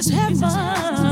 is heaven.